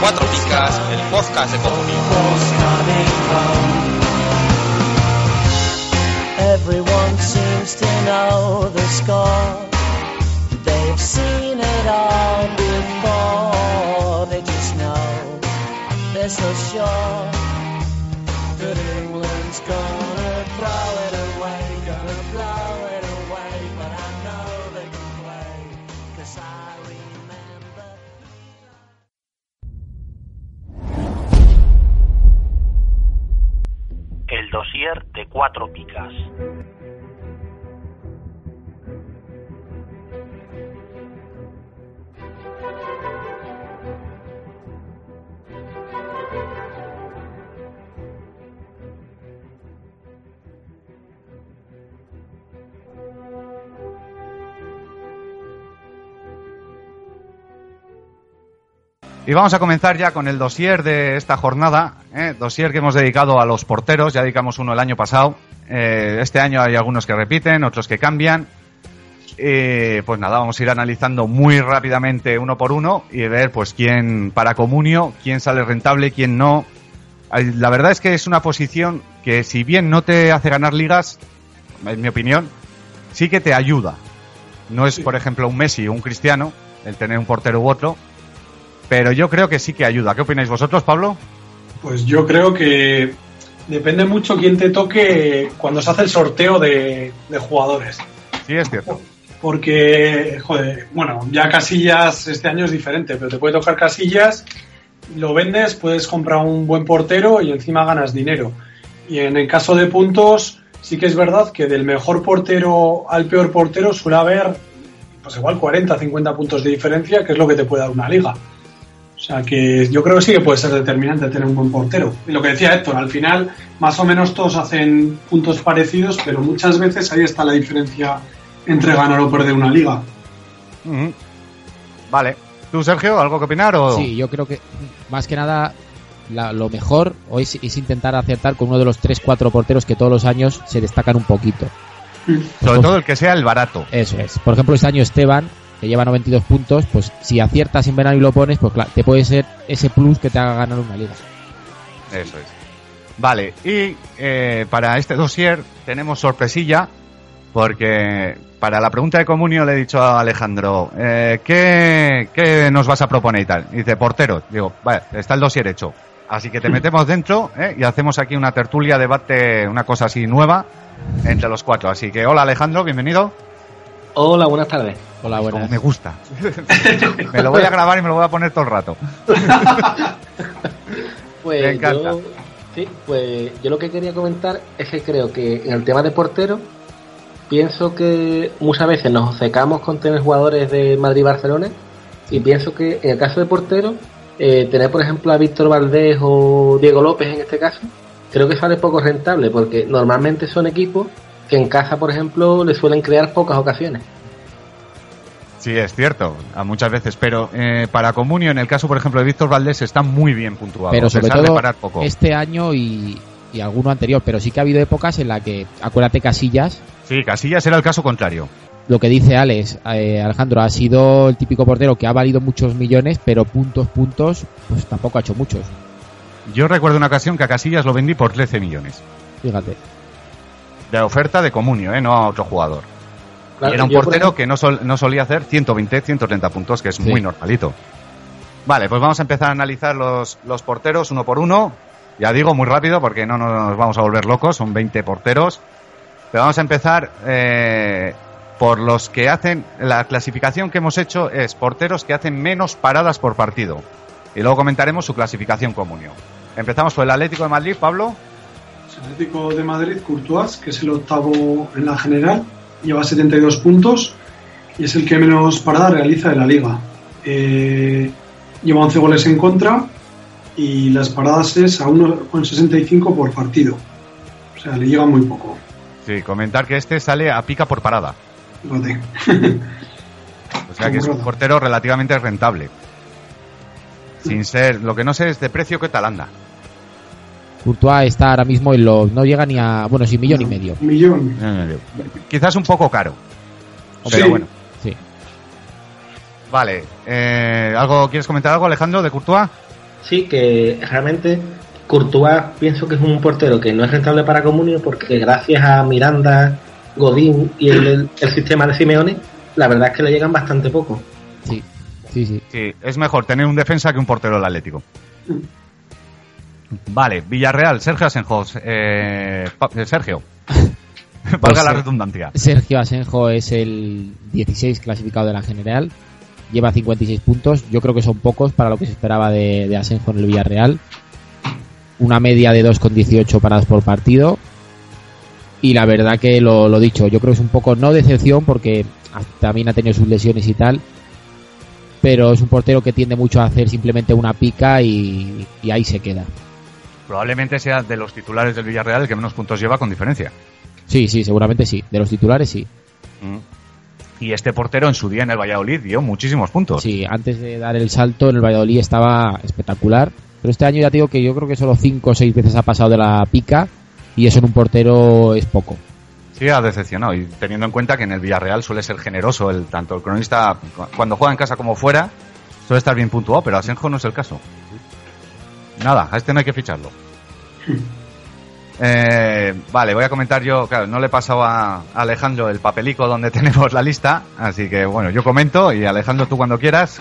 Cuatro Picas, el podcast de comunión. Everyone seems to know the score. They've seen it all before. They just know. They're so sure El dossier de cuatro picas. Y vamos a comenzar ya con el dossier de esta jornada, ¿eh? dossier que hemos dedicado a los porteros, ya dedicamos uno el año pasado. Eh, este año hay algunos que repiten, otros que cambian. Eh, pues nada, vamos a ir analizando muy rápidamente uno por uno y ver pues quién para comunio, quién sale rentable, quién no. La verdad es que es una posición que si bien no te hace ganar ligas, en mi opinión, sí que te ayuda. No es, por ejemplo, un Messi o un Cristiano, el tener un portero u otro, pero yo creo que sí que ayuda. ¿Qué opináis vosotros, Pablo? Pues yo creo que depende mucho quién te toque cuando se hace el sorteo de, de jugadores. Sí, es cierto. Porque, joder, bueno, ya Casillas este año es diferente, pero te puede tocar Casillas, lo vendes, puedes comprar un buen portero y encima ganas dinero. Y en el caso de puntos, sí que es verdad que del mejor portero al peor portero suele haber, pues igual 40, 50 puntos de diferencia, que es lo que te puede dar una liga. O sea que yo creo que sí que puede ser determinante tener un buen portero. Y lo que decía Héctor, al final más o menos todos hacen puntos parecidos, pero muchas veces ahí está la diferencia entre ganar o perder una liga. Vale. ¿Tú, Sergio, algo que opinar? O... Sí, yo creo que más que nada la- lo mejor hoy es, es intentar acertar con uno de los 3-4 porteros que todos los años se destacan un poquito. Sobre todo el que sea el barato. Eso es. Por ejemplo, este año Esteban, que lleva 92 puntos, pues si aciertas en verano y lo pones, pues claro, te puede ser ese plus que te haga ganar una liga. Eso es. Vale, y eh, para este dossier tenemos sorpresilla, porque para la pregunta de comunio le he dicho a Alejandro, eh, ¿qué, qué nos vas a proponer y tal? Y dice, portero. Digo, vale, está el dossier hecho. Así que te metemos dentro ¿eh? y hacemos aquí una tertulia, debate, una cosa así nueva entre los cuatro. Así que hola Alejandro, bienvenido. Hola, buenas tardes. Hola, Como buenas. me gusta. me lo voy a grabar y me lo voy a poner todo el rato. Pues Me encanta. Yo, sí, pues yo lo que quería comentar es que creo que en el tema de portero, pienso que muchas veces nos obcecamos con tener jugadores de Madrid y Barcelona, y pienso que en el caso de portero, eh, tener por ejemplo a Víctor Valdés o Diego López en este caso, creo que sale poco rentable, porque normalmente son equipos que en casa, por ejemplo, le suelen crear pocas ocasiones. Sí, es cierto, a muchas veces, pero eh, para Comunio, en el caso, por ejemplo, de Víctor Valdés, está muy bien puntuado, Pero sobre todo parar poco. este año y, y alguno anterior, pero sí que ha habido épocas en la que, acuérdate Casillas, Sí, Casillas era el caso contrario. lo que dice Alex, eh, Alejandro, ha sido el típico portero que ha valido muchos millones, pero puntos, puntos, pues tampoco ha hecho muchos. Yo recuerdo una ocasión que a Casillas lo vendí por 13 millones. Fíjate. De oferta de Comunio, ¿eh? no a otro jugador. Claro, y era un portero ejemplo- que no, sol- no solía hacer 120, 130 puntos, que es Sí. muy normalito. Vale, pues vamos a empezar a analizar los, los porteros uno por uno. Ya digo, muy rápido, porque no nos vamos a volver locos, son 20 porteros. Pero vamos a empezar eh, por los que hacen. La clasificación que hemos hecho es porteros que hacen menos paradas por partido. Y luego comentaremos su clasificación comunio. Empezamos por el Atlético de Madrid, Pablo. Atlético de Madrid, Courtois, que es el octavo en la general, lleva 72 puntos y es el que menos paradas realiza de la liga. Eh, lleva 11 goles en contra y las paradas es a 1,65 por partido. O sea, le llega muy poco. Sí, comentar que este sale a pica por parada. O sea que es un portero relativamente rentable. Sin ser, lo que no sé es de precio qué tal anda. Courtois está ahora mismo en los. No llega ni a. Bueno, sin millón y medio. Un millón. Quizás un poco caro. Pero Sí. bueno. Sí. Vale. eh, ¿algo ¿Quieres comentar algo, Alejandro, de Courtois? Sí, que realmente Courtois pienso que es un portero que no es rentable para Comunio porque gracias a Miranda, Godín y el, el- el sistema de Simeone, la verdad es que le llegan bastante poco. Sí. Sí, sí. Sí, es mejor tener un defensa que un portero del Atlético. Vale, Villarreal, Sergio Asenjos. Eh, eh, Sergio. Valga Pues, la eh, redundancia. Sergio Asenjo es el 16 clasificado de la general. Lleva 56 puntos. Yo creo que son pocos para lo que se esperaba de, de Asenjo en el Villarreal. Una media de 2,18 paradas por partido. Y la verdad que lo, lo dicho, yo creo que es un poco no decepción porque también ha tenido sus lesiones y tal. Pero es un portero que tiende mucho a hacer simplemente una pica y, y ahí se queda. Probablemente sea de los titulares del Villarreal el que menos puntos lleva con diferencia. Sí, sí, seguramente sí. De los titulares sí. Mm. Y este portero en su día en el Valladolid dio muchísimos puntos. Sí, antes de dar el salto en el Valladolid estaba espectacular. Pero este año ya te digo que yo creo que solo 5 o 6 veces ha pasado de la pica y eso en un portero es poco. Sí, ha decepcionado. Y teniendo en cuenta que en el Villarreal suele ser generoso, el tanto el cronista cu- cuando juega en casa como fuera, suele estar bien puntuado, pero Asenjo no es el caso. Nada, a este no hay que ficharlo. Eh, vale, voy a comentar yo, claro, no le he pasado a Alejandro el papelico donde tenemos la lista, así que bueno, yo comento y Alejandro tú cuando quieras,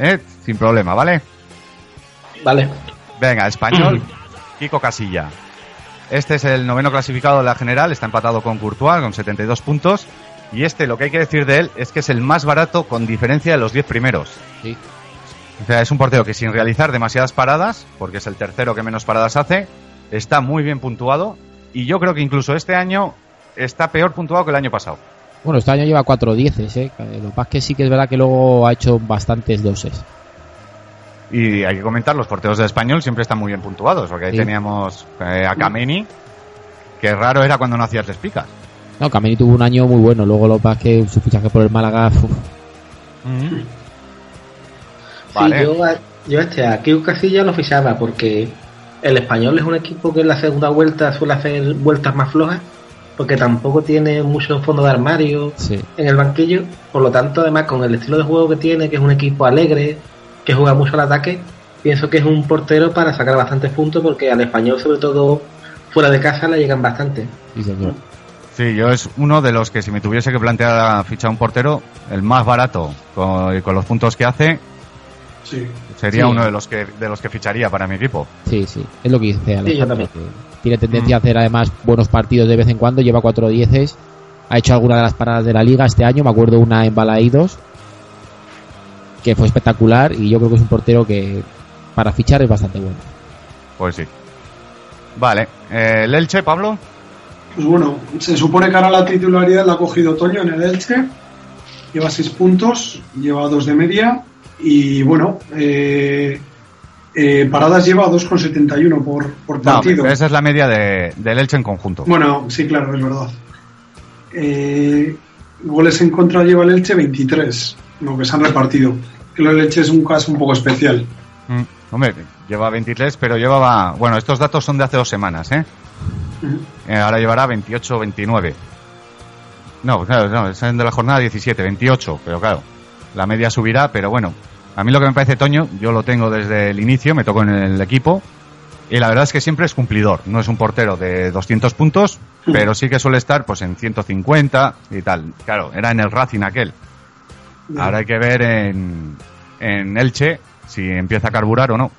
¿eh? sin problema, ¿vale? Vale. Venga, español, Kiko Casilla. Este es el noveno clasificado de la general, está empatado con Courtois con 72 puntos. Y este, lo que hay que decir de él es que es el más barato con diferencia de los 10 primeros. Sí. O sea, es un portero que sin realizar demasiadas paradas, porque es el tercero que menos paradas hace, está muy bien puntuado. Y yo creo que incluso este año está peor puntuado que el año pasado. Bueno, este año lleva 4 dieces, ¿eh? Lo es que sí que es verdad que luego ha hecho bastantes doses. Y hay que comentar, los porteros de español siempre están muy bien puntuados, porque ahí Sí. teníamos eh, a Kameni, que raro era cuando no hacías les picas. No, Kameni tuvo un año muy bueno, luego lo es que su fichaje por el Málaga... uf, Vale. Sí, yo, yo este, a Kiko Casilla lo fichaba porque el español es un equipo que en la segunda vuelta suele hacer vueltas más flojas porque tampoco tiene mucho fondo de armario sí. en el banquillo. Por lo tanto, además, con el estilo de juego que tiene, que es un equipo alegre, que juega mucho al ataque, pienso que es un portero para sacar bastantes puntos porque al español, sobre todo fuera de casa, le llegan bastante. Sí, señor. Sí, yo es uno de los que si me tuviese que plantear a fichar un portero, el más barato con, con los puntos que hace, Sí. sería Sí. uno de los que de los que ficharía para mi equipo. Sí, sí, es lo que dice Alejandro. Tiene tendencia a hacer además buenos partidos de vez en cuando, lleva cuatro dieces, ha hecho alguna de las paradas de la liga este año, me acuerdo una en Balaídos, que fue espectacular y yo creo que es un portero que para fichar es bastante bueno. Pues sí. Vale, eh, el Elche, Pablo. Pues bueno, se supone que ahora la titularidad la ha cogido Toño en el Elche. Lleva 6 puntos, lleva 2 de media. Y bueno, eh, eh, paradas lleva 2,71 por, por partido. esa es la media de, del Elche en conjunto. Bueno, sí, claro, es verdad. Eh, goles en contra lleva el Elche 23, lo que se han repartido. Del Elche es un caso un poco especial. Mm, hombre, lleva 23, pero llevaba... Bueno, estos datos son de hace dos semanas, ¿eh? Eh, ahora llevará 28 29. No, claro, no, es de la jornada 17, 28, pero claro, la media subirá, pero bueno, a mí lo que me parece Toño, yo lo tengo desde el inicio, me tocó en el equipo, y la verdad es que siempre es cumplidor, no es un portero de 200 puntos, pero sí que suele estar pues en 150 y tal. Claro, era en el Racing aquel. Ahora hay que ver en, en Elche si empieza a carburar o no.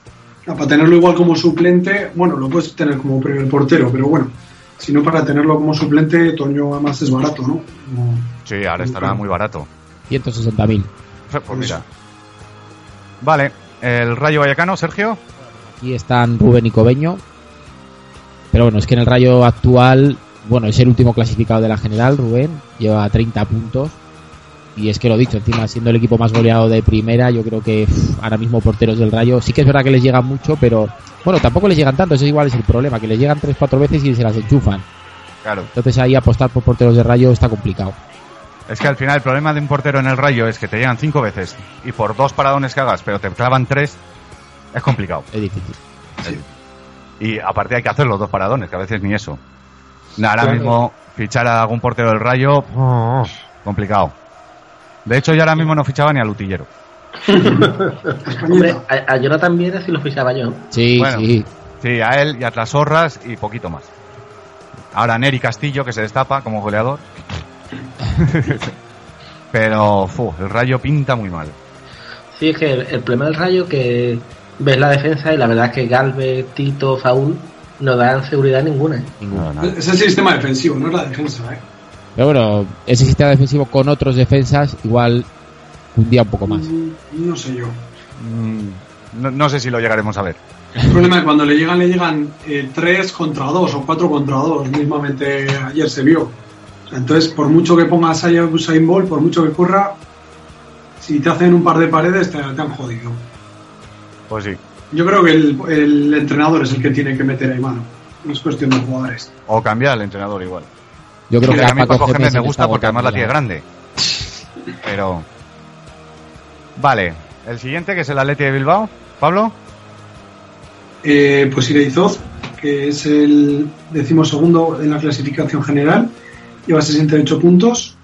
Ah, Para tenerlo igual como suplente, bueno, lo puedes tener como primer portero, pero bueno, si no para tenerlo como suplente, Toño además es barato, ¿no? No- Sí, ahora estará muy barato. 160.000. Pues mira. Vale, el Rayo Vallecano, Sergio. Aquí están Rubén y Cobeño. Pero bueno, es que en el Rayo actual, bueno, es el último clasificado de la general, Rubén, lleva 30 puntos. Y es que lo dicho, encima siendo el equipo más goleado de primera, yo creo que ahora mismo porteros del Rayo, sí que es verdad que les llegan mucho, pero bueno, tampoco les llegan tanto, ese igual es el problema, que les llegan 3-4 veces y se las enchufan. Claro. Entonces ahí apostar por porteros de Rayo está complicado. Es que al final el problema de un portero en el rayo es que te llegan cinco veces y por dos paradones que hagas, pero te clavan tres, es complicado. Es difícil. Y aparte hay que hacer los dos paradones, que a veces ni eso. Ahora Claro. mismo fichar a algún portero del rayo, oh, complicado. De hecho, yo ahora mismo no fichaba ni al utillero. Hombre, a, a Jonathan Viera sí lo fichaba yo. Sí, Bueno. sí. Sí, a él y a Trasorras y poquito más. Ahora Neri Castillo, que se destapa como goleador. Pero fu, el rayo pinta muy mal. Sí, es que el, el problema del Rayo que ves la defensa y la verdad es que Galvez, Tito, Faul no dan seguridad ninguna. No, no. Es el sistema defensivo, no es la defensa, ¿eh? Pero bueno, ese sistema defensivo con otros defensas igual un día un poco más. Mm, No sé yo. Mm, No, no sé si lo llegaremos a ver. El problema es que cuando le llegan, le llegan eh, tres contra dos o cuatro contra dos. Mismamente ayer se vio. Entonces, por mucho que pongas ahí a Usain Bolt, por mucho que corra, si te hacen un par de paredes, te, te han jodido. Pues sí. Yo creo que el, el entrenador es el que tiene que meter ahí mano. No es cuestión de jugadores. O cambiar al entrenador igual. Yo creo Sí, que a mí Paco Gémez me gusta porque además la tiene grande. Pero. Vale. El siguiente, que es el Atleti de Bilbao. Pablo. Eh, pues Ireizoz, que es el decimosegundo en la clasificación general, lleva 68 puntos.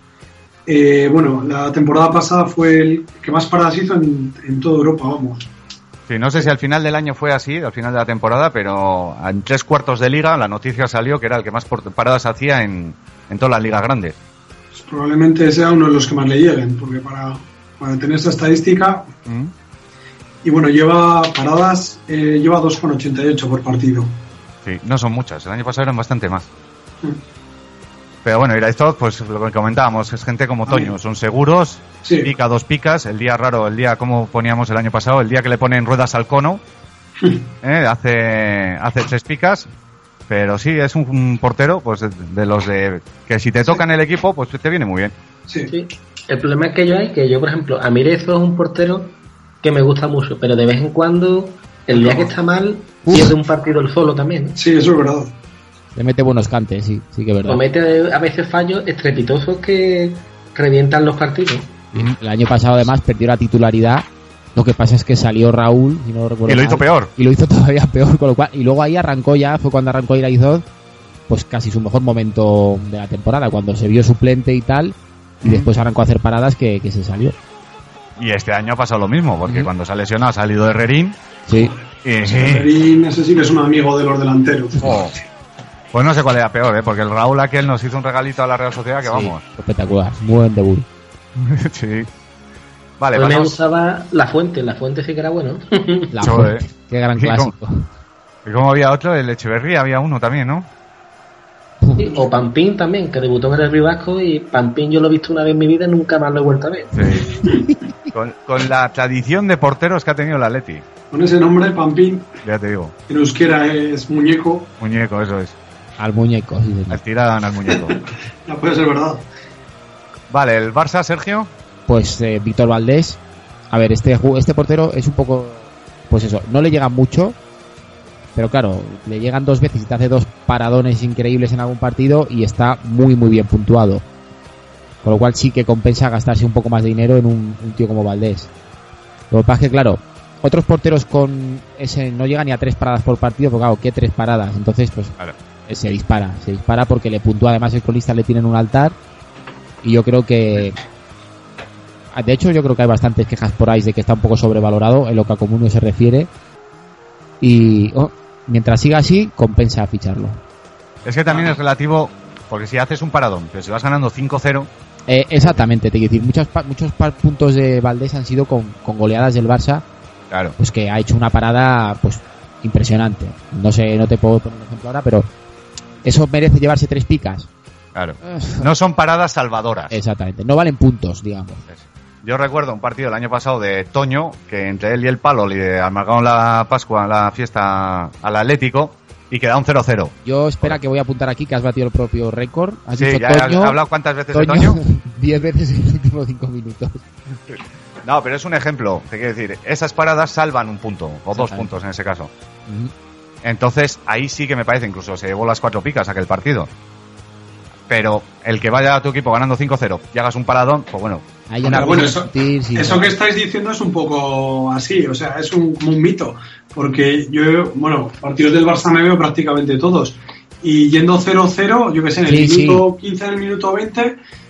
Eh, bueno, la temporada pasada fue el que más paradas hizo en, en toda Europa, vamos. Sí, no sé si al final del año fue así, al final de la temporada, pero en tres cuartos de liga la noticia salió que era el que más paradas hacía en, en todas las ligas grandes. Pues probablemente sea uno de los que más le lleguen, porque para, para tener esa estadística, Mm. y bueno, lleva paradas, eh, lleva 2,88 por partido. Sí, no son muchas. El año pasado eran bastante más. Mm. Pero bueno, Iraizot, pues lo que comentábamos, es gente como Toño, son seguros, Sí. pica dos picas, el día raro, el día como poníamos el año pasado, el día que le ponen ruedas al cono, ¿eh? hace, hace tres picas, pero sí, es un, un portero, pues de, de los de que si te tocan el equipo, pues te viene muy bien. Sí. Sí. El problema es que yo hay que yo, por ejemplo, a mí Rezo es un portero que me gusta mucho, pero de vez en cuando, el día que está mal, pierde un partido el solo también. Sí, eso es verdad. Le mete buenos cantes, sí, sí que es verdad. Comete a veces fallos estrepitosos que revientan los partidos. El año pasado además perdió la titularidad. Lo que pasa es que salió Raúl, si no recuerdo Y lo mal, hizo peor. Y lo hizo todavía peor, con lo cual. Y luego ahí arrancó ya, fue cuando arrancó Iraizoz, pues casi su mejor momento de la temporada, cuando se vio suplente y tal. Y después arrancó a hacer paradas que, que se salió. Y este año ha pasado lo mismo, porque cuando se ha lesionado ha salido Herrerín Sí. y... Serín, ese sí que es un amigo de los delanteros. Oh. Pues no sé cuál era peor, ¿eh? porque el Raúl aquel nos hizo un regalito a la Real Sociedad que Sí, vamos. Espectacular, muy buen debut. sí. Vale, me vamos. gustaba La Fuente, La Fuente sí que era bueno. La. Fuente, Qué gran Y clásico. Y como había otro, el Echeverría había uno también, ¿no? Sí, o Pampín también, que debutó en el Río Vasco y Pampín yo lo he visto una vez en mi vida y nunca más lo he vuelto a ver. Sí. con, con la tradición de porteros que ha tenido el Atleti, Con ese nombre, Pampín, ya te digo. en euskera es muñeco, Muñeco, eso es. Al muñeco, sí. Al tiran al muñeco. ya puede ser verdad. Vale, el Barça, Sergio. Pues eh, Víctor Valdés. A ver, este, este portero es un poco. Pues eso, no le llega mucho. Pero claro, le llegan dos veces y te hace dos paradones increíbles en algún partido y está muy, muy bien puntuado. Con lo cual sí que compensa gastarse un poco más de dinero en un, un tío como Valdés. Lo que pasa es que, claro, otros porteros con ese no llegan ni a tres paradas por partido, porque claro, ¿qué tres paradas? Entonces, pues Claro. Eh, se dispara. Se dispara porque le puntúa además el colista, le tienen un altar. Y yo creo que de hecho, yo creo que hay bastantes quejas por ahí de que está un poco sobrevalorado en lo que a Comunio se refiere. Y oh, mientras siga así, compensa ficharlo. Es que también es relativo, porque si haces un paradón, pero si vas ganando 5-0, Eh, exactamente, te quiero decir, muchos, muchos puntos de Valdés han sido con, con goleadas del Barça, claro. pues que ha hecho una parada pues impresionante. No sé, no te puedo poner un ejemplo ahora, pero eso merece llevarse tres picas. Claro. No son paradas salvadoras. Exactamente, no valen puntos, digamos. Yo recuerdo un partido el año pasado de Toño, que entre él y el palo le amargaron la Pascua, la fiesta al Atlético, y queda un 0-0. Yo espera que voy a apuntar aquí que has batido el propio récord. Has Sí, dicho ya has Toño, hablado cuántas veces de Toño, Toño. 10 veces en los últimos 5 minutos. No, pero es un ejemplo. Te quiero decir, esas paradas salvan un punto, o dos puntos en ese caso. Entonces, ahí sí que me parece, incluso se llevó las cuatro picas aquel partido. Pero el que vaya a tu equipo ganando 5-0 y hagas un paradón, pues bueno, no bueno, eso- si- Eso que estáis diciendo es un poco así, o sea, es un, como un mito, porque yo, bueno, partidos del Barça me veo prácticamente todos, y yendo 0-0, yo que sé, en el Sí, minuto 15, en el minuto 20,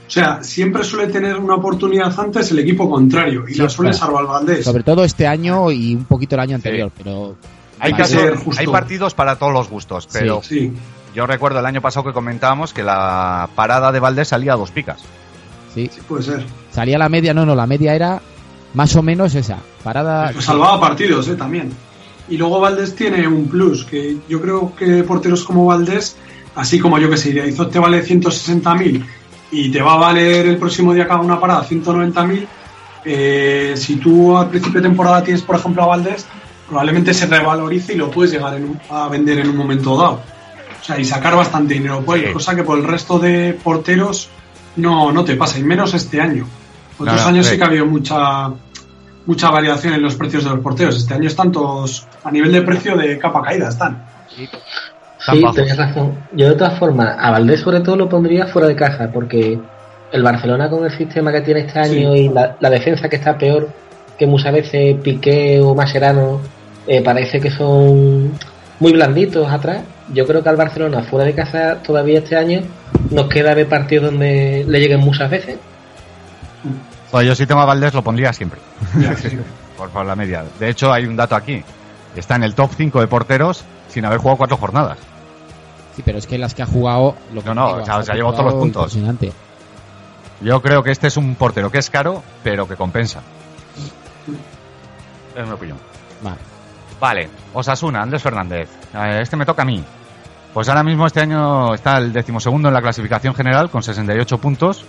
o sea, siempre suele tener una oportunidad antes el equipo contrario, y Sí, la suele claro. salvar Valdés. Sobre todo este año y un poquito el año anterior, pero hay, Hay que casos- ser justo. hay partidos para todos los gustos. Pero Sí, yo recuerdo el año pasado que comentábamos que la parada de Valdés salía a dos picas. sí. sí, puede ser. Salía la media, no, no, la media era más o menos esa. Parada. Pues salvaba partidos, eh, también. Y luego Valdés tiene un plus, que yo creo que porteros como Valdés, así como yo que sé, Izoz te vale 160.000 y te va a valer el próximo día que haga una parada 190.000, eh, si tú al principio de temporada tienes, por ejemplo, a Valdés, probablemente se revalorice y lo puedes llegar en un- a vender en un momento dado. O sea, y sacar bastante dinero por él, Sí. cosa que por el resto de porteros no, no te pasa, y menos este año. Otros años sí. sí que ha habido mucha mucha variación en los precios de los porteros. Este año están todos a nivel de precio de capa caída, están. Sí, bajos. tenías razón. Yo de todas formas, a Valdés sobre todo lo pondría fuera de caja, porque el Barcelona con el sistema que tiene este año Sí. y la, la defensa que está peor, que muchas veces Piqué o Mascherano eh, parece que son muy blanditos atrás. Yo creo que al Barcelona fuera de casa todavía este año nos queda ver partidos donde le lleguen muchas veces. Pues yo si tengo a Valdés lo pondría siempre. Por, por la media. De hecho, hay un dato aquí. Está en el top 5 de porteros sin haber jugado cuatro jornadas. Sí, pero es que las que ha jugado. Lo que No, no, o sea, se ha que llevado todos los puntos. Impresionante. Yo creo que este es un portero que es caro, pero que compensa. Es mi opinión. Vale. Vale, Osasuna, Andrés Fernández. Eh, Este me toca a mí. Pues ahora mismo este año está el decimosegundo en la clasificación general con 68 puntos.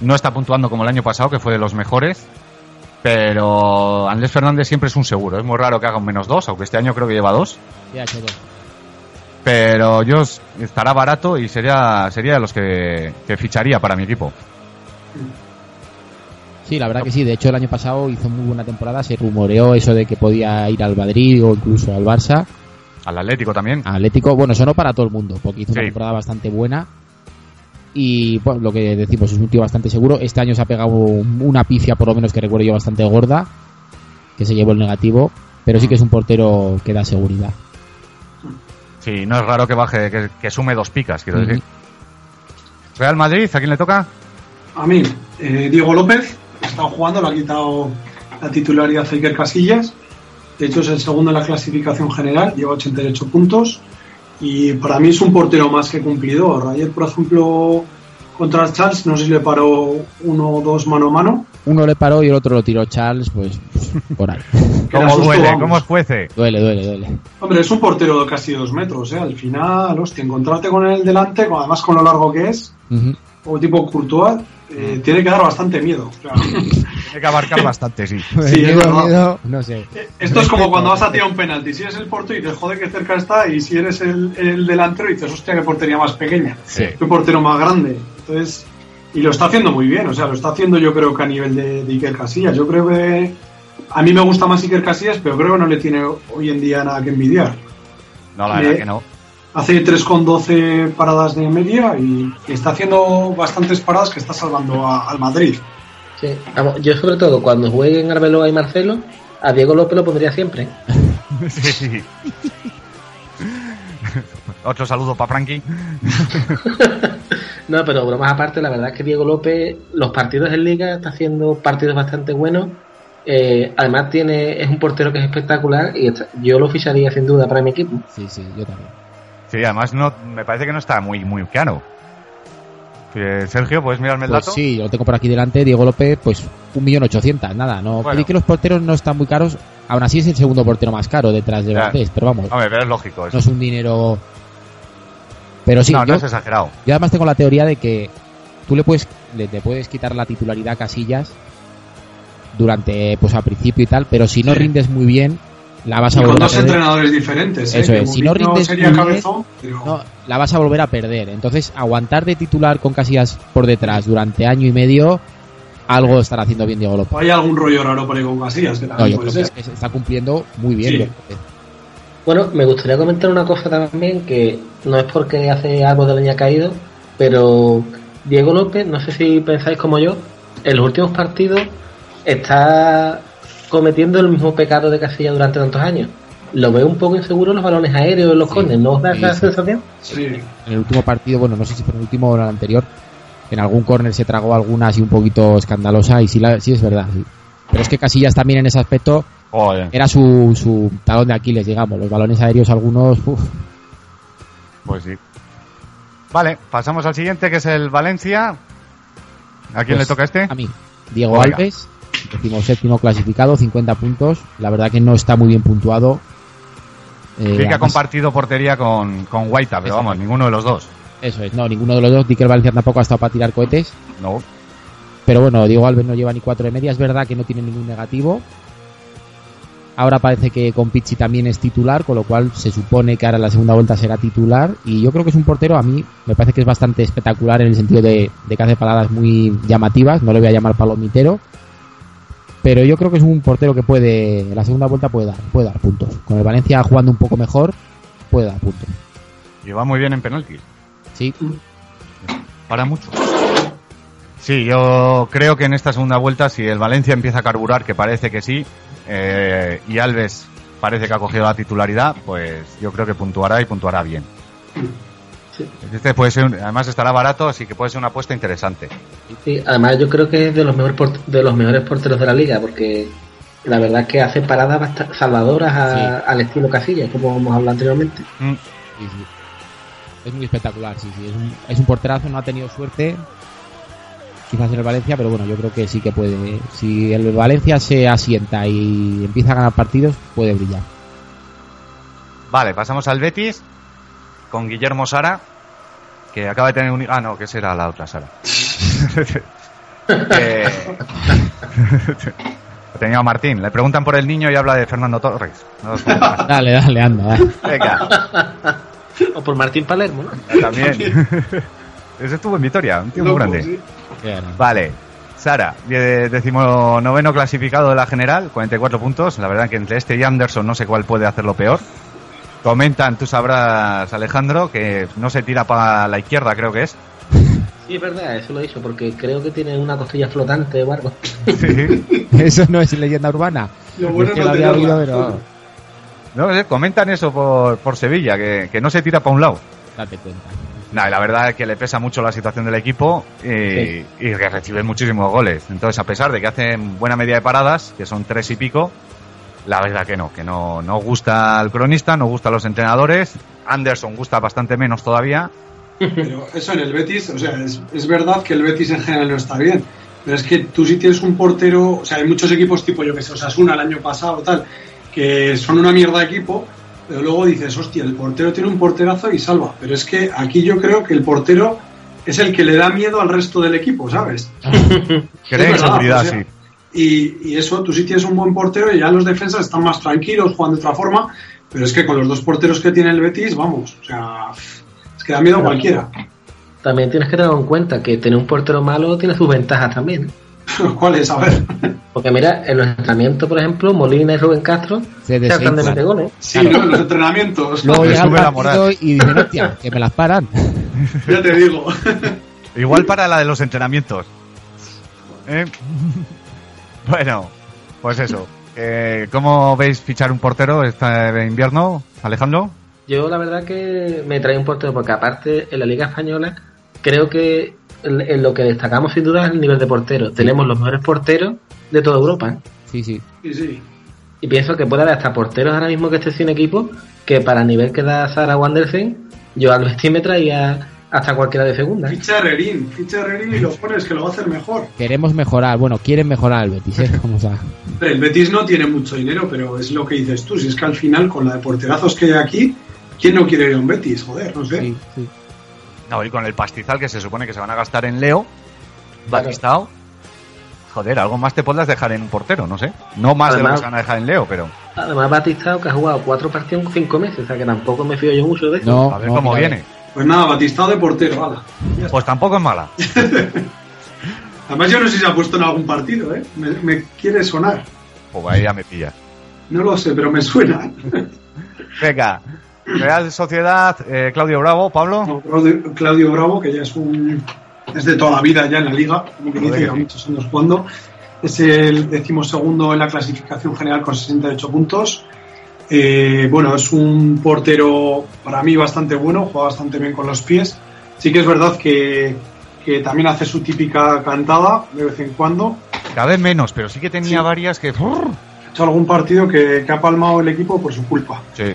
No está puntuando como el año pasado, que fue de los mejores. Pero Andrés Fernández siempre es un seguro. Es muy raro que haga un menos dos, aunque este año creo que lleva dos. Sí, ha hecho dos. Pero yo estará barato y sería, sería de los que, que ficharía para mi equipo. Sí, la verdad que sí. De hecho, el año pasado hizo muy buena temporada. Se rumoreó eso de que podía ir al Madrid o incluso al Barça. Al Atlético también. Atlético, bueno, eso no para todo el mundo, porque hizo una temporada bastante buena. Y bueno, lo que decimos, es un tío bastante seguro. Este año se ha pegado una pifia, por lo menos que recuerdo yo, bastante gorda, que se llevó el negativo. Pero sí que es un portero que da seguridad. Sí, no es raro que baje, que, que sume dos picas, quiero decir. Real Madrid, ¿a quién le toca? A mí, eh, Diego López, estado jugando, le ha quitado la titularidad a Iker Casillas. De hecho, es el segundo en la clasificación general, lleva 88 puntos. Y para mí es un portero más que cumplidor. Ayer, por ejemplo, contra Charles, no sé si le paró uno o dos mano a mano. Uno le paró y el otro lo tiró Charles, pues por ahí. ¿Cómo duele? vamos. ¿Cómo esfuece? duele, duele, duele. Hombre, es un portero de casi dos metros, ¿eh? Al final, hostia, encontrarte con él delante, con- además con lo largo que es, Ujú. o tipo Courtois, eh, tiene que dar bastante miedo. Tiene que abarcar bastante, sí. Sí, es Miedo, no sé. Esto es como cuando vas a tirar un penalti. Si eres el portero y te jode que cerca está, y si eres el, el delantero y dices, hostia, qué portería más pequeña, Sí. qué portero más grande. Entonces, y lo está haciendo muy bien, o sea, lo está haciendo yo creo que a nivel de, de Iker Casillas. Yo creo que a mí me gusta más Iker Casillas, pero creo que no le tiene hoy en día nada que envidiar. No, la verdad que no. Hace 3,12 paradas de media y está haciendo bastantes paradas que está salvando a- al Madrid. Sí. Yo sobre todo cuando jueguen Arbeloa y Marcelo, a Diego López lo pondría siempre. Sí, sí. Otro saludo para Frankie. No, pero bromas aparte, la verdad es que Diego López, los partidos en Liga, está haciendo partidos bastante buenos. Eh, además, tiene es un portero que es espectacular y está- yo lo ficharía sin duda para mi equipo. Sí, sí, yo también. Sí, además no, me parece que no está muy, muy caro. Eh, Sergio, ¿puedes mirarme el Pues dato? sí, lo tengo por aquí delante. Diego López, pues un millón ochocientos, nada. No, Bueno. Que los porteros no están muy caros. Aún así es el segundo portero más caro detrás de. Valdés, pero vamos, Hombre, pero es lógico. eso. no es un dinero. Pero sí, no, yo, no es exagerado. yo además tengo la teoría de que tú le puedes, le, te puedes quitar la titularidad a Casillas durante, pues al principio y tal, pero si no Sí. rindes muy bien, la vas a Y con volver a dos perder. entrenadores diferentes. ¿eh? Eso es, si no rindes sería cabezón, pero No, la vas a volver a perder. Entonces, aguantar de titular con Casillas por detrás durante año y medio, algo estará haciendo bien Diego López. o hay algún rollo raro por ahí con Casillas. Que No, yo creo que se está cumpliendo muy bien. Sí. Diego López. Bueno, me gustaría comentar una cosa también que no es porque hace algo de leña caído, pero Diego López, no sé si pensáis como yo, en los últimos partidos está cometiendo el mismo pecado de Casilla durante tantos años. Lo veo un poco inseguro los balones aéreos, en los Sí, corners, ¿no os da esa sí. sensación? Sí. En el último partido, bueno, no sé si fue en el último o en el anterior, en algún córner se tragó alguna así un poquito escandalosa y sí, la- sí es verdad. sí. Pero es que Casillas también en ese aspecto Joder. era su, su talón de Aquiles, digamos. Los balones aéreos algunos, uf, Pues sí. Vale, pasamos al siguiente que es el Valencia. ¿A quién Pues, le toca este? A mí, Diego Oiga. Alves, decimos séptimo clasificado, 50 puntos. La verdad que no está muy bien puntuado. Eh, Sí que ha compartido portería con, con Guaita, pero vamos, ninguno de los dos. Eso es, no, ninguno de los dos. Dicker Valencia tampoco ha estado para tirar cohetes. No. Pero bueno, Diego Alves no lleva ni cuatro de media. Es verdad que no tiene ningún negativo. Ahora parece que con Pizzi también es titular, con lo cual se supone que ahora en la segunda vuelta será titular. Y yo creo que es un portero, a mí me parece que es bastante espectacular en el sentido de, de que hace paradas muy llamativas. No le voy a llamar palomitero. Pero yo creo que es un portero que puede, en la segunda vuelta puede dar, puede dar puntos. Con el Valencia jugando un poco mejor, puede dar puntos. Y va muy bien en penaltis. Sí, Para mucho. Sí, yo creo que en esta segunda vuelta, si el Valencia empieza a carburar, que parece que sí, eh, y Alves parece que ha cogido la titularidad, pues yo creo que puntuará y puntuará bien. Sí. Este puede ser, un- además estará barato, así que puede ser una apuesta interesante. Sí, además yo creo que es de los mejores de los mejores porteros de la liga, porque la verdad es que hace paradas salvadoras a- Sí. al estilo Casillas, como hemos hablado anteriormente. Mm, Sí, sí. Es muy espectacular, sí, sí. Es un, es un porterazo, no ha tenido suerte. Quizás en el Valencia, pero bueno, yo creo que sí que puede. Si el Valencia se asienta y empieza a ganar partidos, puede brillar. Vale, pasamos al Betis con Guillermo Sara, que acaba de tener un... Ah, no, que será la otra Sara. Eh, Tenía a Martín. Le preguntan por el niño y habla de Fernando Torres. No. Dale, dale, anda. Venga, O por Martín Palermo, ¿no? también. Ese estuvo en Vitoria, un tío muy Loco, grande. sí. Vale, Sara, de- decimonoveno clasificado de la general, 44 puntos. La verdad que entre este y Anderson no sé cuál puede hacerlo peor. Comentan, tú sabrás, Alejandro, que no se tira para la izquierda, creo que es. Sí, es verdad, eso lo he dicho, porque creo que tiene una costilla flotante o algo. Sí. Eso no es leyenda urbana. Lo bueno Es que lo no había oído, pero No sé, comentan eso por, por Sevilla, que, que no se tira para un lado. date cuenta. Y la verdad es que le pesa mucho la situación del equipo y, Sí. y que recibe muchísimos goles. Entonces, a pesar de que hacen buena media de paradas, que son tres y pico, la verdad que no, que no, no gusta al cronista, no gusta a los entrenadores. Anderson gusta bastante menos todavía. Pero eso en el Betis, o sea, es, es verdad que el Betis en general no está bien. Pero es que tú si tienes un portero, o sea, hay muchos equipos tipo, yo que sé, Osasuna el año pasado tal, que son una mierda de equipo, pero luego dices, hostia, el portero tiene un porterazo y salva. Pero es que aquí yo creo que el portero es el que le da miedo al resto del equipo, ¿sabes? Creen Es verdad, seguridad, o sea, sí. Y, y eso, tú si tienes un buen portero y ya los defensas están más tranquilos, jugando de otra forma, pero es que con los dos porteros que tiene el Betis, vamos, o sea, es que da miedo a cualquiera. También tienes que tener en cuenta que tener un portero malo tiene sus ventajas también. ¿Cuál es? A ver. Porque mira, en los entrenamientos, por ejemplo, Molina y Rubén Castro Se sacan de meter goles. Sí, ¿no? En los entrenamientos. Luego el sube la moral. y dicen, hostia, que me las paran. Ya te digo. Igual para la de los entrenamientos. ¿Eh? Bueno, pues eso. Eh, ¿Cómo veis fichar un portero este invierno, Alejandro? Yo la verdad que me trae un portero porque aparte en la Liga Española creo que en, lo que destacamos sin duda es el nivel de portero. Tenemos los mejores porteros de toda Europa. ¿eh? Sí, sí. Sí, sí. Y pienso que puede haber hasta porteros ahora mismo que esté sin equipo que para el nivel que da Sara Wandersen, yo al vestir me traía hasta cualquiera de segunda. ¿eh? Ficha Herrerín, ficha Herrerín y lo pones que lo va a hacer mejor. Queremos mejorar, bueno, quieren mejorar el Betis, ¿eh? Vamos a... El Betis no tiene mucho dinero, pero es lo que dices tú. Si es que al final, con la de porterazos que hay aquí, ¿quién no quiere ir a un Betis? Joder, no sé. Sí, sí. No, y con el pastizal que se supone que se van a gastar en Leo, Claro. Batistao. Joder, algo más te podrás dejar en un portero, no sé. No más de lo que se van a dejar en Leo, pero Además, Batistao que ha jugado cuatro partidos en cinco meses, o sea que tampoco me fío yo mucho de eso. No, a ver no, cómo mira, viene. Pues nada, Batistado de portero, ala. Pues tampoco es mala. Además, yo no sé si se ha puesto en algún partido, ¿eh? Me, me quiere sonar. Pues ahí ya me pilla. No lo sé, pero me suena. Venga, Real Sociedad, eh, Claudio Bravo, Pablo. No, Claudio, Claudio Bravo, que ya es un. Es de toda la vida ya en la liga, como que dice, lleva muchos años jugando. Es el decimosegundo en la clasificación general con 68 puntos. Eh, bueno, es un portero para mí bastante bueno, juega bastante bien con los pies. Sí que es verdad que, que también hace su típica cantada de vez en cuando. Cada vez menos, pero sí que tenía Sí. varias que. Ha hecho algún partido que, que ha palmado el equipo por su culpa. Sí.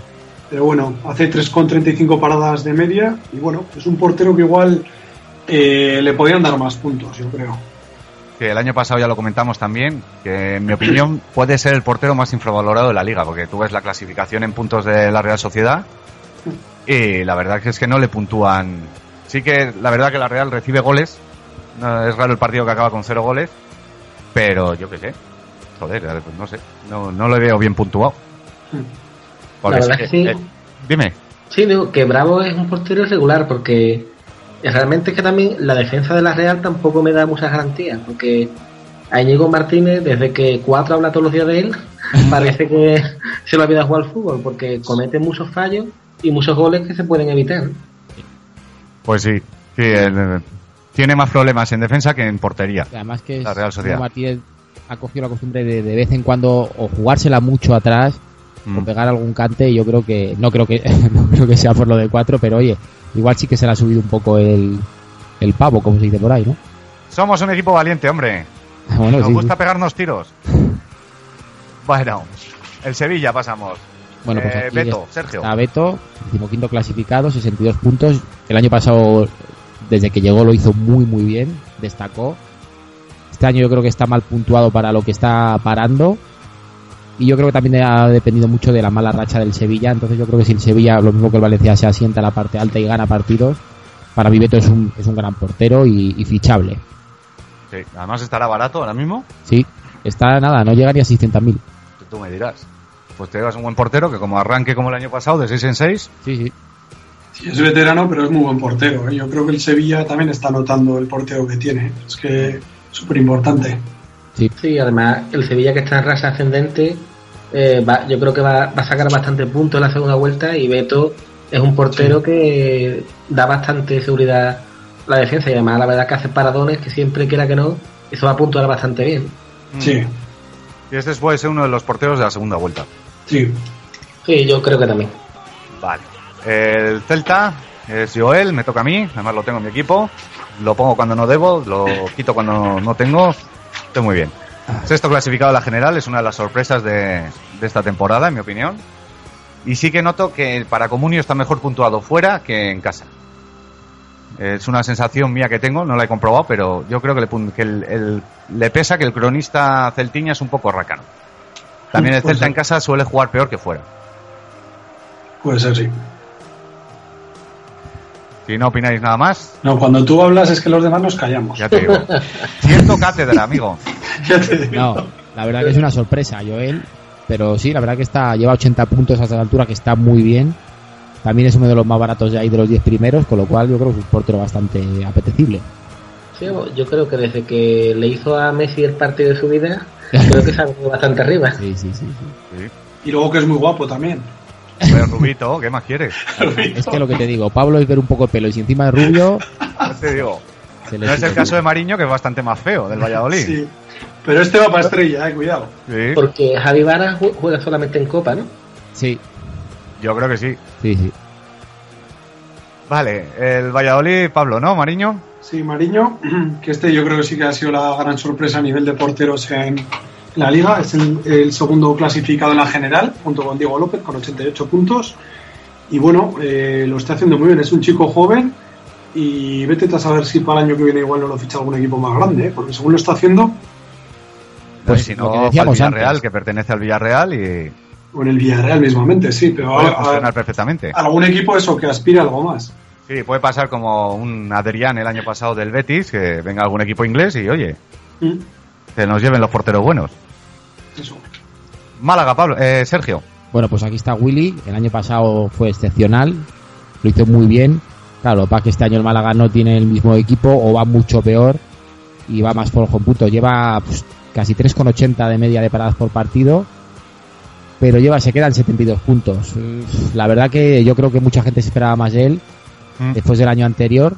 Pero bueno, hace 3,35 paradas de media y bueno, es un portero que igual eh, le podrían dar más puntos, yo creo. Que el año pasado ya lo comentamos también, que en mi opinión puede ser el portero más infravalorado de la liga, porque tú ves la clasificación en puntos de la Real Sociedad y la verdad que es que no le puntúan. Sí que la verdad que la Real recibe goles, no, es raro el partido que acaba con cero goles, pero yo qué sé, joder, pues no sé, no, no lo veo bien puntuado. Porque La verdad sí que sí. eh, dime, Sí, digo que Bravo es un portero irregular porque realmente es que también la defensa de la Real tampoco me da muchas garantías porque a Íñigo Martínez, desde que Cuatro habla todos los días de él, parece que se lo olvida jugar al fútbol porque comete muchos fallos y muchos goles que se pueden evitar. pues sí, sí, el- tiene más problemas en defensa que en portería. Además que La Real Sociedad. Martínez ha cogido la costumbre de de vez en cuando o jugársela mucho atrás Mm. o pegar algún cante y yo creo que no creo que no creo que sea por lo de cuatro pero oye igual sí que se le ha subido un poco el, el pavo como se dice por ahí no Somos un equipo valiente, hombre. bueno Nos sí, gusta sí. pegarnos tiros. Bueno, el Sevilla pasamos. bueno pues Eh, Beto, Sergio. Beto decimoquinto clasificado 62 puntos el año pasado desde que llegó lo hizo muy muy bien destacó este año yo creo que está mal puntuado para lo que está parando y yo creo que también ha dependido mucho de la mala racha del Sevilla entonces yo creo que si el Sevilla lo mismo que el Valencia se asienta a la parte alta y gana partidos para mí Beto es un, es un gran portero y, y fichable Sí, además estará barato ahora mismo. sí está nada no llega ni a 600.000 Tú- Tú me dirás. Pues te llevas un buen portero que como arranque como el año pasado de 6 en 6. sí sí Sí, es veterano, pero es muy buen portero. ¿eh? Yo creo que el Sevilla también está notando el portero que tiene. Es que es súper importante. Sí, además el Sevilla que está en raza ascendente, eh, va- yo creo que va, va a sacar bastante puntos en la segunda vuelta y Beto es un portero que da bastante seguridad a la defensa y además la verdad que hace paradones que siempre quiera que no, eso va a puntuar bastante bien. Sí, Y este puede ser uno de los porteros de la segunda vuelta. sí. Sí, yo creo que también. Vale. El Celta es Joel, me toca a mí. Además lo tengo en mi equipo. Lo pongo cuando no debo, lo quito cuando no tengo. Estoy muy bien. Sexto clasificado de la general es una de las sorpresas de, de esta temporada, en mi opinión. Y sí que noto que para Comunio está mejor puntuado fuera que en casa. Es una sensación mía que tengo, no la he comprobado, pero yo creo que le, que el- el- le pesa que el cronista celtiña es un poco racano. También el Puede Celta en casa suele jugar peor que fuera. Puede ser, sí. Si no opináis nada más, No, cuando tú hablas es que los demás nos callamos. ya te digo. Cierto cátedra, amigo. Ya te digo. No, la verdad que es una sorpresa, Joel. Pero sí, la verdad que está lleva 80 puntos a esta altura, que está muy bien. También es uno de los más baratos de ahí de los 10 primeros, con lo cual yo creo que es un portero bastante apetecible. Sí, yo creo que desde que le hizo a Messi el partido de su vida, creo que se ha venido bastante arriba. Sí, sí, sí. sí. Sí. Y luego que es muy guapo también. Pero Rubito, ¿qué más quieres? Es que lo que te digo, Pablo es ver un poco el pelo y si encima es rubio, Ya te digo. No es el caso de Mariño, que es bastante más feo, del Valladolid. Sí. Pero este va para estrella, eh, cuidado. Sí, Porque Javi Vara ju- juega solamente en Copa, ¿no? Sí, yo creo que sí. sí, sí. Vale, el Valladolid, Pablo, ¿no, Mariño? Sí, Mariño, que este yo creo que sí que ha sido la gran sorpresa a nivel de porteros en la liga. Es el, el segundo clasificado en la general, junto con Diego López, con 88 puntos. Y bueno, eh, lo está haciendo muy bien. Es un chico joven y vete a saber si para el año que viene igual no lo ficha algún equipo más grande, ¿eh? porque según lo está haciendo, Pues si no, que decíamos Villarreal, antes. que pertenece al Villarreal y o en el Villarreal mismamente, sí, pero puede a- a- funcionar perfectamente. algún equipo eso que aspira a algo más. Sí, puede pasar como un Adrián el año pasado del Betis, que venga algún equipo inglés y oye, Mm. Que nos lleven los porteros buenos. Eso. Málaga, Pablo, eh, Sergio. Bueno, pues aquí está Willy. El año pasado fue excepcional. Lo hizo muy bien. Claro, para que este año el Málaga no tiene el mismo equipo o va mucho peor y va más flojo en punto. Lleva pues, casi 3,80 de media de paradas por partido, pero lleva se quedan 72 puntos. La verdad que yo creo que mucha gente se esperaba más de él Mm. después del año anterior.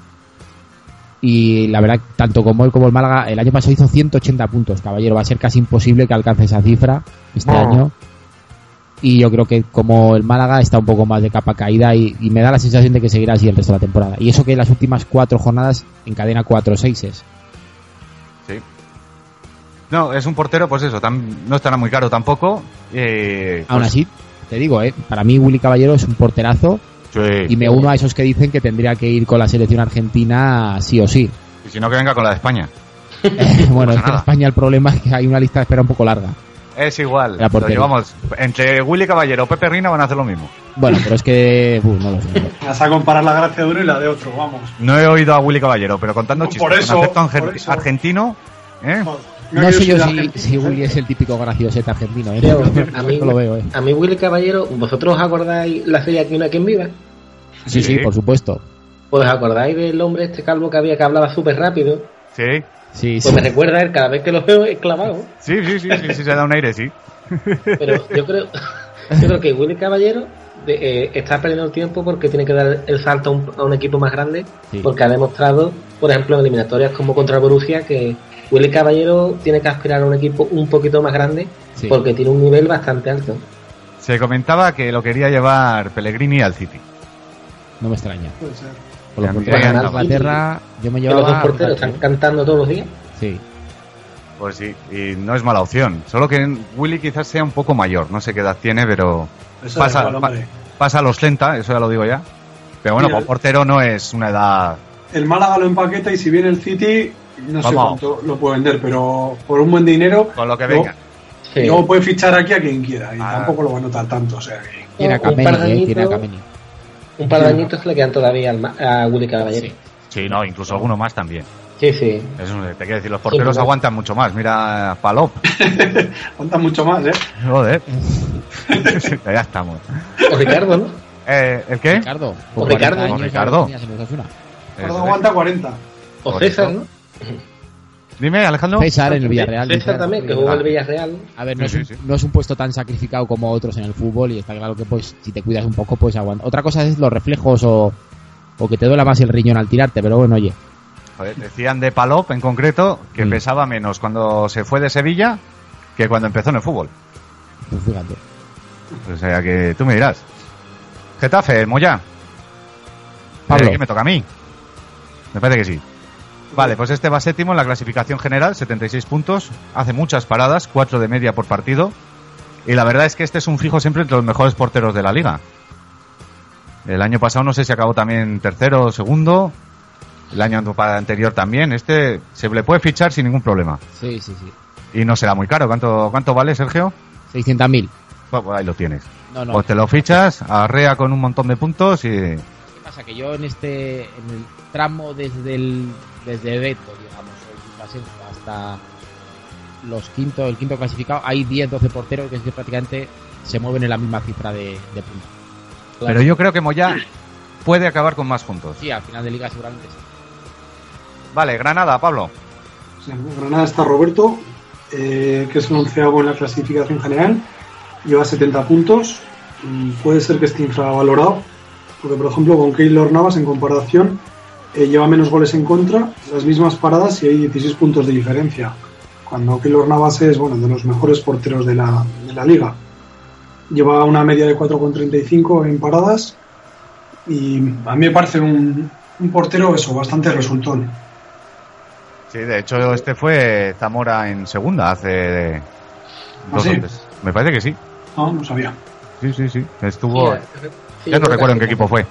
Y la verdad, tanto como él como el Málaga, el año pasado hizo 180 puntos, caballero. Va a ser casi imposible que alcance esa cifra este año. Y yo creo que como el Málaga está un poco más de capa caída y, y me da la sensación de que seguirá así el resto de la temporada. Y eso que en las últimas cuatro jornadas encadena cuatro seises. Sí. No, es un portero, pues eso, tam- no estará muy caro tampoco. Eh, Aún pues, así, te digo, eh, para mí Willy Caballero es un porterazo sí. y me uno a esos que dicen que tendría que ir con la selección argentina sí o sí. Y si no, que venga con la de España. bueno, es que en. España el problema es que hay una lista de espera un poco larga. Es igual. La Lo llevamos. Entre Willy Caballero o Pepe Reina van a hacer lo mismo. Bueno, pero es que... uh, no lo sé. Vas a comparar la gracia de uno y la de otro, vamos. No he oído a Willy Caballero, pero contando chistes eso, con por eso. argentino, ¿eh? Joder, No sé yo si, si. Willy es el típico graciosete argentino, ¿eh? A mí, no lo veo, ¿eh? a mí Willy Caballero, ¿vosotros os acordáis la serie Aquí no hay quien viva? Sí, sí, Sí. por supuesto. Pues os acordáis del hombre este calvo que había que hablaba súper rápido. Sí. Sí, Pues sí. me recuerda a él cada vez que lo veo es clavado. Sí, sí, sí, sí, sí, se da un aire, sí. Pero yo creo, yo creo que Willy Caballero de- eh, está perdiendo el tiempo porque tiene que dar el salto a un, a un equipo más grande. Sí. Porque ha demostrado, por ejemplo, en eliminatorias como contra Borussia, que Willy Caballero tiene que aspirar a un equipo un poquito más grande Sí. porque tiene un nivel bastante alto. Se comentaba que lo quería llevar Pellegrini al City. No me extraña. Puede ser. Con los porteros de. Inglaterra, yo me Que los llevaba... dos porteros están cantando todos los días. Sí. Pues sí, y no es mala opción. Solo que Willy quizás sea un poco mayor, no sé qué edad tiene, pero Eso pasa, pasa a los 30, eso ya lo digo ya. Pero bueno, un portero no es una edad... El Málaga lo empaqueta y si viene el City, no sé cuánto lo puede vender, pero por un buen dinero. Con lo que luego- venga. Sí. Luego puede fichar aquí a quien quiera y Ah. tampoco lo va a notar tanto. O sea que. Tiene a Un par de Kameni, eh, tiene a añitos- Kameni. Un par de añitos que le quedan todavía al ma- a Willy Caballero. Sí. Sí, no, incluso alguno más también. Sí, sí. Eso te quiero decir, los porteros Sí, aguantan mucho más. Mira, Palop. Cuenta mucho más, ¿eh? Joder. ya estamos. O Ricardo, ¿no? Eh, ¿El qué? Ricardo. O Ricardo. 40 años O Ricardo. Ricardo aguanta 40. O César. ¿no? Dime, Alejandro. César en el Villarreal. César dice. también, que jugó en el Villarreal. A ver, no, Sí, es un, sí. no es un puesto tan sacrificado como otros en el fútbol y está claro que pues si te cuidas un poco pues aguanta. Otra cosa es los reflejos o, o que te duela más el riñón al tirarte, pero bueno, oye. Joder, decían de Palop en concreto que Mm. pesaba menos cuando se fue de Sevilla que cuando empezó en el fútbol. Pues fíjate. O sea que tú me dirás. Getafe, Moya. Pablo. Eh, ¿Qué me toca a mí? Me parece que sí. Vale, pues este va séptimo en la clasificación general, 76 puntos. Hace muchas paradas, 4 de media por partido. Y la verdad es que este es un fijo siempre entre los mejores porteros de la liga. El año pasado no sé si acabó también tercero o segundo. El año anterior también. Este se le puede fichar sin ningún problema. Sí, sí, sí. Y no será muy caro. ¿Cuánto, cuánto vale, Sergio? 600.000. Pues ahí lo tienes. No, no. Pues te lo fichas, arrea con un montón de puntos y... ¿Qué pasa? Que yo en este en el tramo desde el desde Beto, digamos, hasta los quinto, el quinto clasificado, hay 10, 12 porteros que es que prácticamente se mueven en la misma cifra de, de puntos. Pero yo creo que Moya puede acabar con más puntos. Sí, al final de liga seguramente sí. Vale, Granada, Pablo. En Granada está Roberto, eh, que es el onceavo en la clasificación general. Lleva 70 puntos. Puede ser que esté infravalorado, porque por ejemplo con Keylor Navas en comparación eh, lleva menos goles en contra, las mismas paradas y hay 16 puntos de diferencia. Cuando Keylor Navas es bueno de los mejores porteros de la, de la liga. Lleva una media de 4,35 en paradas y a mí me parece un, un portero eso, bastante resultón. Sí, de hecho este fue Zamora en segunda hace dos sí? o tres. Me parece que sí. No, no sabía. Sí, sí, sí. Estuvo... Sí, sí, ya no recuerdo en qué equipo fue.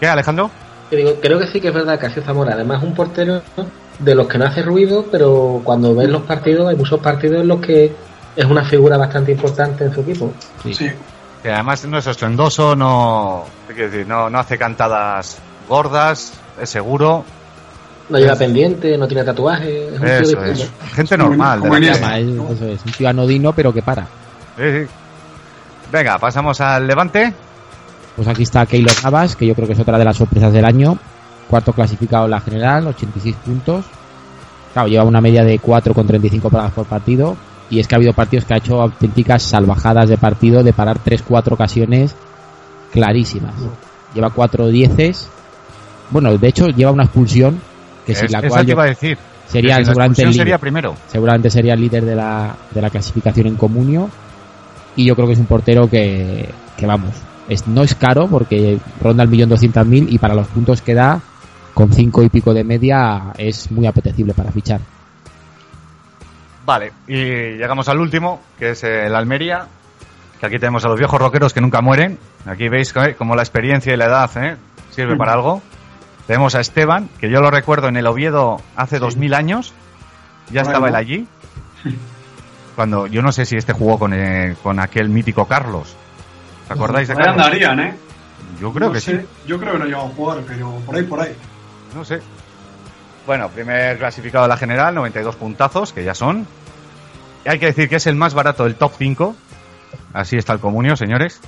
¿Qué, Alejandro? Digo, creo que sí que es verdad que ha sido Zamora. Además, un portero de los que no hace ruido, pero cuando ves los partidos, hay muchos partidos en los que es una figura bastante importante en su equipo. Sí. Sí. Que además no es estrendoso, no... No, no hace cantadas gordas, es seguro. No lleva pendiente, no tiene tatuaje. Es un tío de es. Gente Como normal. de la. Llama, eso es, un tío anodino pero que para. Sí, sí. Venga, pasamos al Levante. Pues aquí está Keylor Navas, que yo creo que es otra de las sorpresas del año. Cuarto clasificado en la general, 86 puntos. Claro, lleva una media de 4,35 paradas por partido. Y es que ha habido partidos que ha hecho auténticas salvajadas de partido de parar 3-4 ocasiones clarísimas. Lleva 4 dieces. Bueno, de hecho, lleva una expulsión que Es- la esa cual te yo- iba a decir. sería seguramente el sería primero. seguramente sería el líder de la, de la clasificación en comunio y yo creo que es un portero que, que vamos, es, no es caro porque ronda el millón doscientos mil y para los puntos que da con cinco y pico de media es muy apetecible para fichar. Vale, y llegamos al último, que es el Almería. Que aquí tenemos a los viejos rockeros que nunca mueren. Aquí veis que, como la experiencia y la edad ¿eh? sirve para algo. Tenemos a Esteban, que yo lo recuerdo en el Oviedo hace dos mil años. Ya Bueno. estaba él allí. Cuando yo no sé si este jugó con, eh, con aquel mítico Carlos. ¿Os acordáis de Carlos? andarían, ¿eh? Yo creo No que sé, sí. Yo creo que no llegó a jugar, pero por ahí, por ahí. No sé. Bueno, primer clasificado de la general, 92 puntazos, que ya son. Y hay que decir que es el más barato del top 5. Así está el comunio, señores.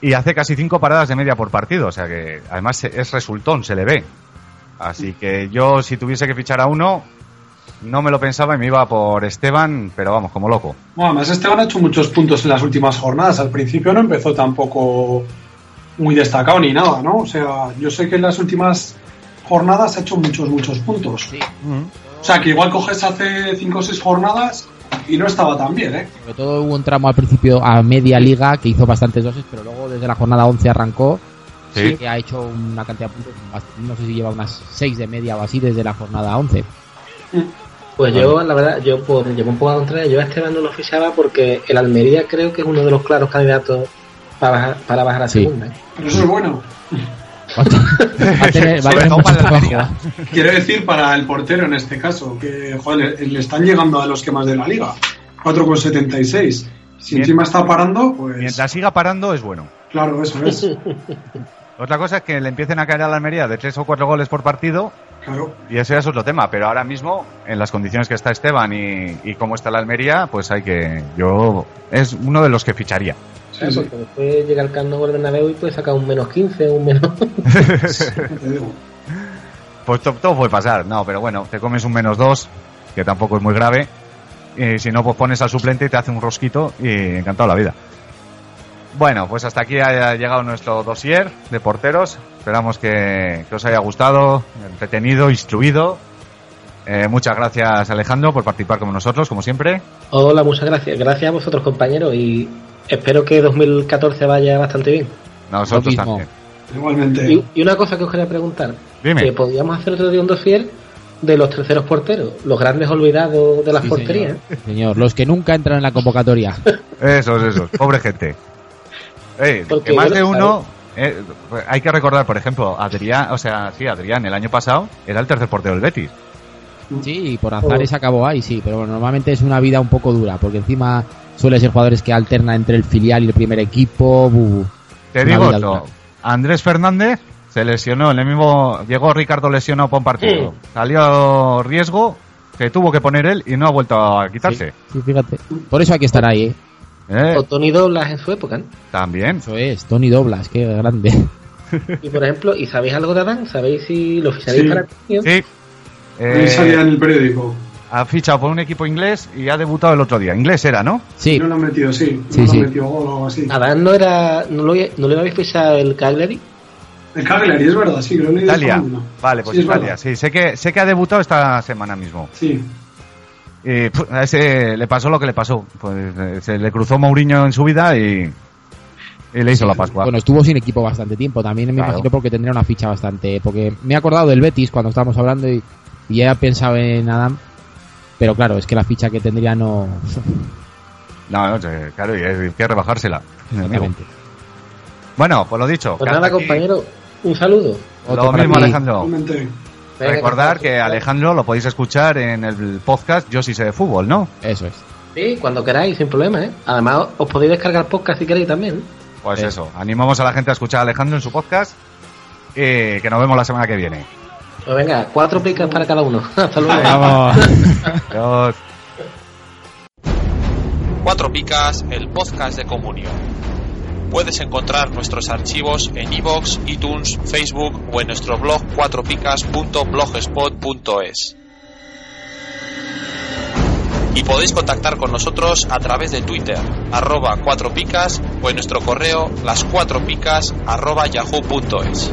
Y hace casi 5 paradas de media por partido. O sea que además es resultón, se le ve. Así que yo, si tuviese que fichar a uno, no me lo pensaba y me iba por Esteban, pero vamos, como loco. Bueno, además Esteban ha hecho muchos puntos en las últimas jornadas. Al principio no empezó tampoco muy destacado ni nada, ¿no? O sea, yo sé que en las últimas jornadas ha hecho muchos, muchos puntos. O sea, que igual coges hace 5 o 6 jornadas y no estaba tan bien, ¿eh? Sobre todo hubo un tramo al principio a media liga que hizo bastantes doses, pero luego desde la jornada 11 arrancó Sí. y que ha hecho una cantidad de puntos, no sé si lleva unas 6 de media o así desde la jornada 11. Pues yo, la verdad, yo por llevo un poco a la contraria, yo a Esteban no lo fichaba porque el Almería creo que es uno de los claros candidatos para bajar, para bajar a Sí. segunda. Pero eso es bueno. Va a tener, para. Quiero decir para el portero en este caso, que joder, le, le están llegando a los que más de la liga. 4,76. Si Bien. encima está parando, pues Mientras siga parando, es bueno. claro, eso es. Otra cosa es que le empiecen a caer a la Almería de 3 o 4 goles por partido Claro. Y ese es otro tema, pero ahora mismo, en las condiciones que está Esteban y, y cómo está la Almería, pues hay que. Yo. Es uno de los que ficharía. Sí, Porque después llega el Camp Bernabéu y puede sacar un menos 15, un menos... Pues to- todo puede pasar, no, pero bueno, te comes un menos dos, que tampoco es muy grave. Y si no, pues pones al suplente y te hace un rosquito y encantado la vida. Bueno, pues hasta aquí ha llegado nuestro dossier de porteros. Esperamos que, que os haya gustado, entretenido, instruido. Eh, muchas gracias Alejandro por participar con nosotros, como siempre. Hola, muchas gracias. Gracias a vosotros, compañeros, y espero que 2014 vaya bastante bien. Nosotros también. Igualmente. Y, y una cosa que os quería preguntar, Dime. que podíamos hacer otro día un dossier de los terceros porteros, los grandes olvidados de las Sí, porterías. señor. Señor, los que nunca entran en la convocatoria. Esos, esos, pobre gente. Que más de uno, eh, hay que recordar, por ejemplo, Adrián, o sea, sí, Adrián, el año pasado era el tercer portero del Betis. Sí, y por azares acabó ahí, sí, pero bueno, normalmente es una vida un poco dura, porque encima suele ser jugadores que alternan entre el filial y el primer equipo. bu- Te Una digo dura. Andrés Fernández se lesionó en el mismo, llegó Ricardo lesionado para un partido, salió riesgo, que tuvo que poner él y no ha vuelto a quitarse. Sí, fíjate. Por eso hay que estar ahí, ¿eh? Eh, O Tony Doblas en su época. ¿no? También. Eso es, Tony Doblas, qué grande. Y por ejemplo, ¿y sabéis algo de Adán? ¿Sabéis si lo ficharéis Sí. para Tío? Sí. Ahí Eh, salía en el periódico. ha fichado por un equipo inglés y ha debutado el otro día. Inglés era, ¿no? Sí, No lo han metido, sí. Sí, no lo sí. han metido gol o algo así. Adán no era. ¿No, lo, no le habéis fichado el Cagliari? El Cagliari, es verdad, sí, que lo he leído Italia. Vale, pues Sí, Italia. verdad. Sí, sé que, sé que ha debutado esta semana mismo. Sí. Y pf, a ese le pasó lo que le pasó. Pues eh, se le cruzó Mourinho en su vida y, y le hizo la Pascua. bueno, estuvo sin equipo bastante tiempo, también me Claro. imagino porque tendría una ficha bastante. Porque me he acordado del Betis cuando estábamos hablando y, y ya he pensado en Adam, pero claro, es que la ficha que tendría no. No, no, claro, y hay que rebajársela. Bueno, pues lo dicho. Pues nada, compañero, un saludo. Otro Lo mismo. Alejandro. Recordar que- Alejandro lo podéis escuchar en el podcast Yo sí sé de fútbol, ¿no? Eso es. Sí, cuando queráis, sin problema, ¿eh? Además, os podéis descargar podcast si queréis también. Pues Eh. eso, animamos a la gente a escuchar a Alejandro en su podcast y que nos vemos la semana que viene. Pues venga, cuatro picas para cada uno. Hasta luego. Vamos. Adiós. Cuatro Picas, el podcast de comunión. Puedes encontrar nuestros archivos en iVoox, iTunes, Facebook o en nuestro blog cuatropicas.blogspot.es. Y podéis contactar con nosotros a través de Twitter, arroba cuatro picas o en nuestro correo las cuatro picas arroba yahoo.es.